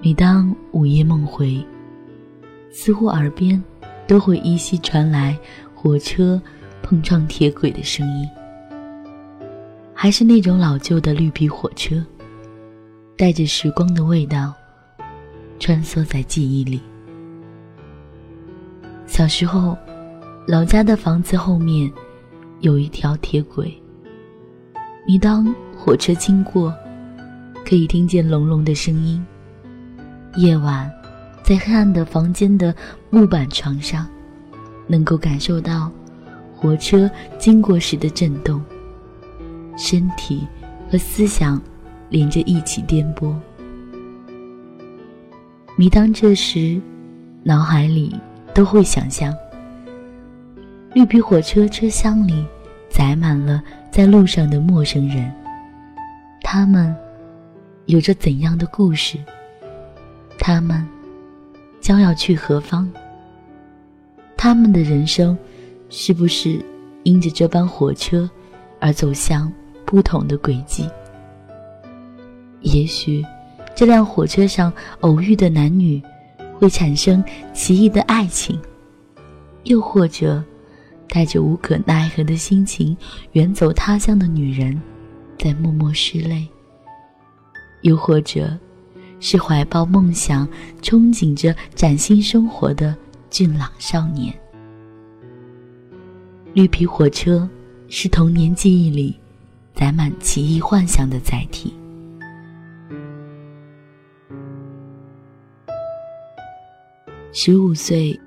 每当午夜梦回，似乎耳边都会依稀传来火车碰撞铁轨的声音，还是那种老旧的绿皮火车，带着时光的味道，穿梭在记忆里。小时候，老家的房子后面有一条铁轨，每当火车经过，可以听见隆隆的声音。夜晚，在黑暗的房间的木板床上，能够感受到火车经过时的震动，身体和思想连着一起颠簸。每当这时，脑海里都会想象绿皮火车车厢里载满了在路上的陌生人，他们有着怎样的故事？他们将要去何方？他们的人生是不是因着这班火车而走向不同的轨迹？也许这辆火车上偶遇的男女会产生奇异的爱情，又或者带着无可奈何的心情远走他乡的女人在默默拭泪，又或者……是怀抱梦想、憧憬着崭新生活的俊朗少年。绿皮火车是童年记忆里载满奇异幻想的载体。十五岁，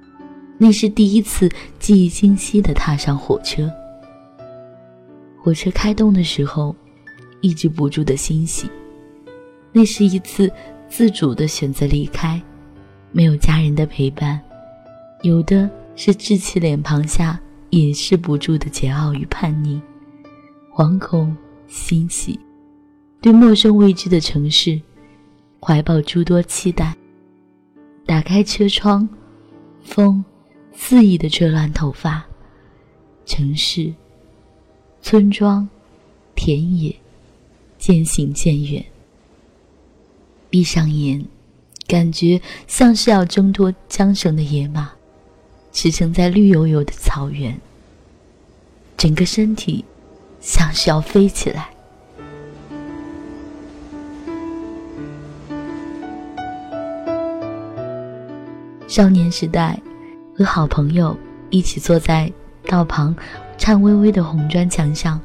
那是第一次记忆清晰的踏上火车。火车开动的时候，抑制不住的欣喜。那是一次。自主的选择离开，没有家人的陪伴，有的是稚气脸庞下掩饰不住的桀骜与叛逆，惶恐、欣喜，对陌生未知的城市，怀抱诸多期待。打开车窗，风肆意的吹乱头发，城市、村庄、田野，渐行渐远。闭上眼，感觉像是要挣脱缰绳的野马，驰骋在绿油油的草原。整个身体像是要飞起来。少年时代，和好朋友一起坐在道旁颤巍巍的红砖墙上，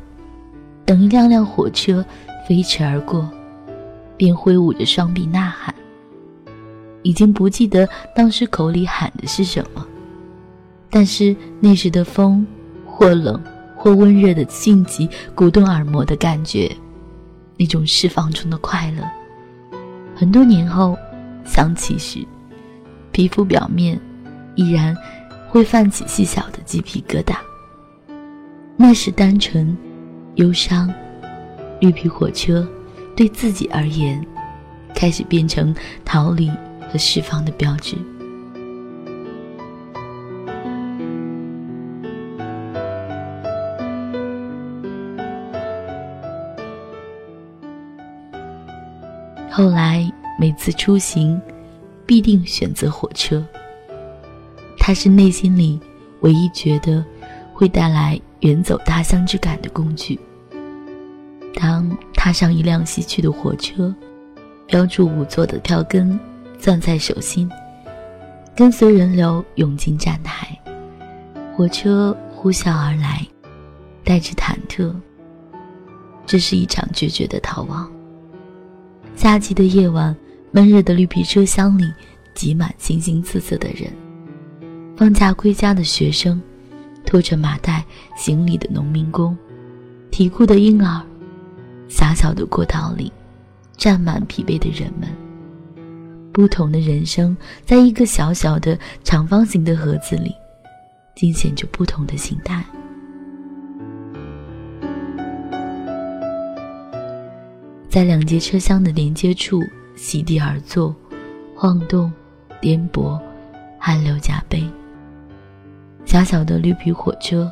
等一辆辆火车飞驰而过。便挥舞着双臂呐喊，已经不记得当时口里喊的是什么，但是那时的风，或冷或温热的劲极鼓动耳膜的感觉，那种释放中的快乐，很多年后想起时，皮肤表面依然会泛起细小的鸡皮疙瘩。那时单纯、忧伤，绿皮火车。对自己而言，开始变成逃离和释放的标志。后来每次出行，必定选择火车。它是内心里唯一觉得会带来远走他乡之感的工具。当踏上一辆西去的火车，标注五座的票根攥在手心，跟随人流涌进站台，火车呼啸而来，带着忐忑。这是一场决绝的逃亡。夏季的夜晚，闷热的绿皮车厢里挤满形形色色的人：放假归家的学生，拖着麻袋行李的农民工，啼哭的婴儿。狭小的过道里，站满疲惫的人们。不同的人生，在一个小小的长方形的盒子里，尽显着不同的形态。在两节车厢的连接处，席地而坐，晃动、颠簸，汗流浃背。狭小的绿皮火车，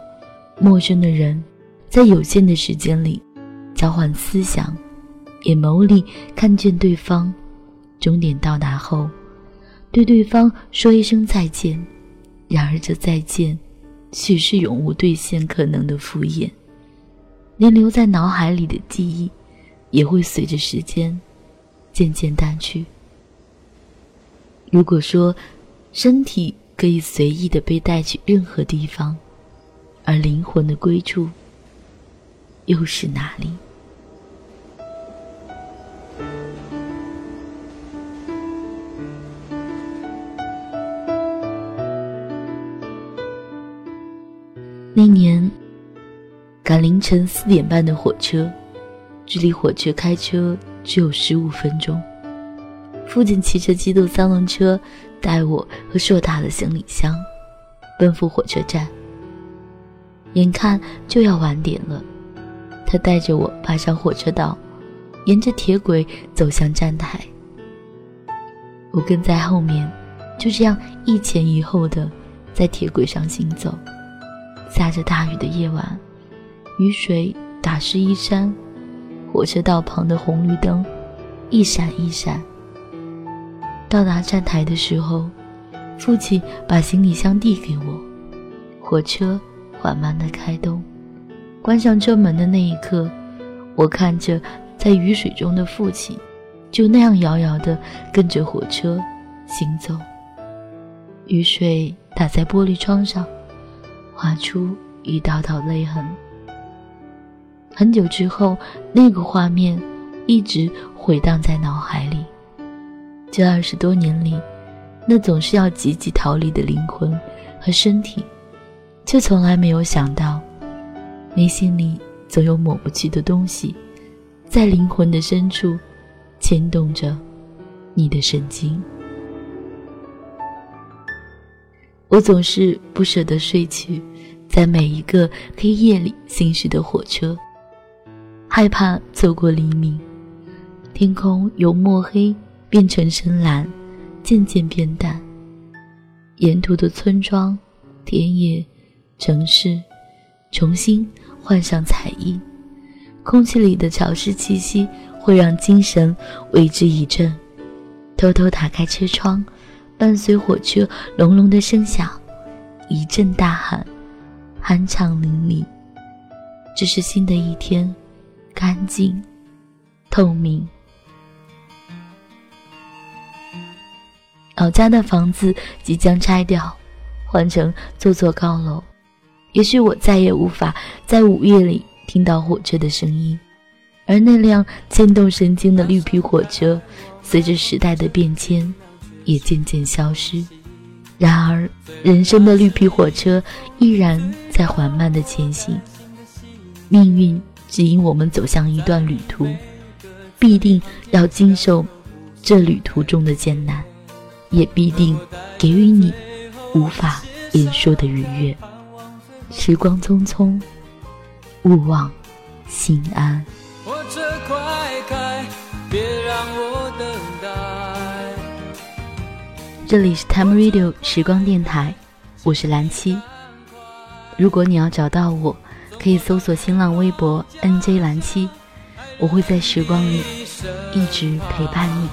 陌生的人，在有限的时间里。交换思想，眼眸里看见对方，终点到达后，对对方说一声再见。然而这再见，许是永无兑现可能的敷衍。连留在脑海里的记忆，也会随着时间渐渐淡去。如果说身体可以随意的被带去任何地方，而灵魂的归处又是哪里？那年。赶凌晨四点半的火车，距离火车开车只有十五分钟。父亲骑着机动三轮车，带我和硕大的行李箱，奔赴火车站。眼看就要晚点了，他带着我爬上火车道，沿着铁轨走向站台。我跟在后面，就这样一前一后的在铁轨上行走。下着大雨的夜晚。雨水打湿衣衫，火车道旁的红绿灯一闪一闪。到达站台的时候，父亲把行李箱递给我。火车缓慢地开动，关上车门的那一刻，我看着在雨水中的父亲，就那样遥遥地跟着火车行走。雨水打在玻璃窗上，划出一道道泪痕。很久之后，那个画面一直回荡在脑海里。这二十多年里，那总是要急急逃离的灵魂和身体，却从来没有想到，内心里总有抹不去的东西，在灵魂的深处牵动着你的神经。我总是不舍得睡去，在每一个黑夜里行驶的火车。害怕错过黎明，天空由墨黑变成深蓝，渐渐变淡。沿途的村庄、田野、城市，重新换上彩衣。空气里的潮湿气息会让精神为之一振。偷偷打开车窗，伴随火车隆隆的声响，一阵大喊，酣畅淋漓。这是新的一天。干净，透明。老家的房子即将拆掉，换成座座高楼。也许我再也无法在午夜里听到火车的声音，而那辆牵动神经的绿皮火车，随着时代的变迁，也渐渐消失。然而，人生的绿皮火车依然在缓慢的前行。命运。指引我们走向一段旅途，必定要经受这旅途中的艰难，也必定给予你无法言说的愉悦。时光匆匆，勿忘心安。这里是 Time Radio 时光电台，我是蓝七。如果你要找到我。可以搜索新浪微博 NJ 蓝七，我会在时光里一直陪伴你。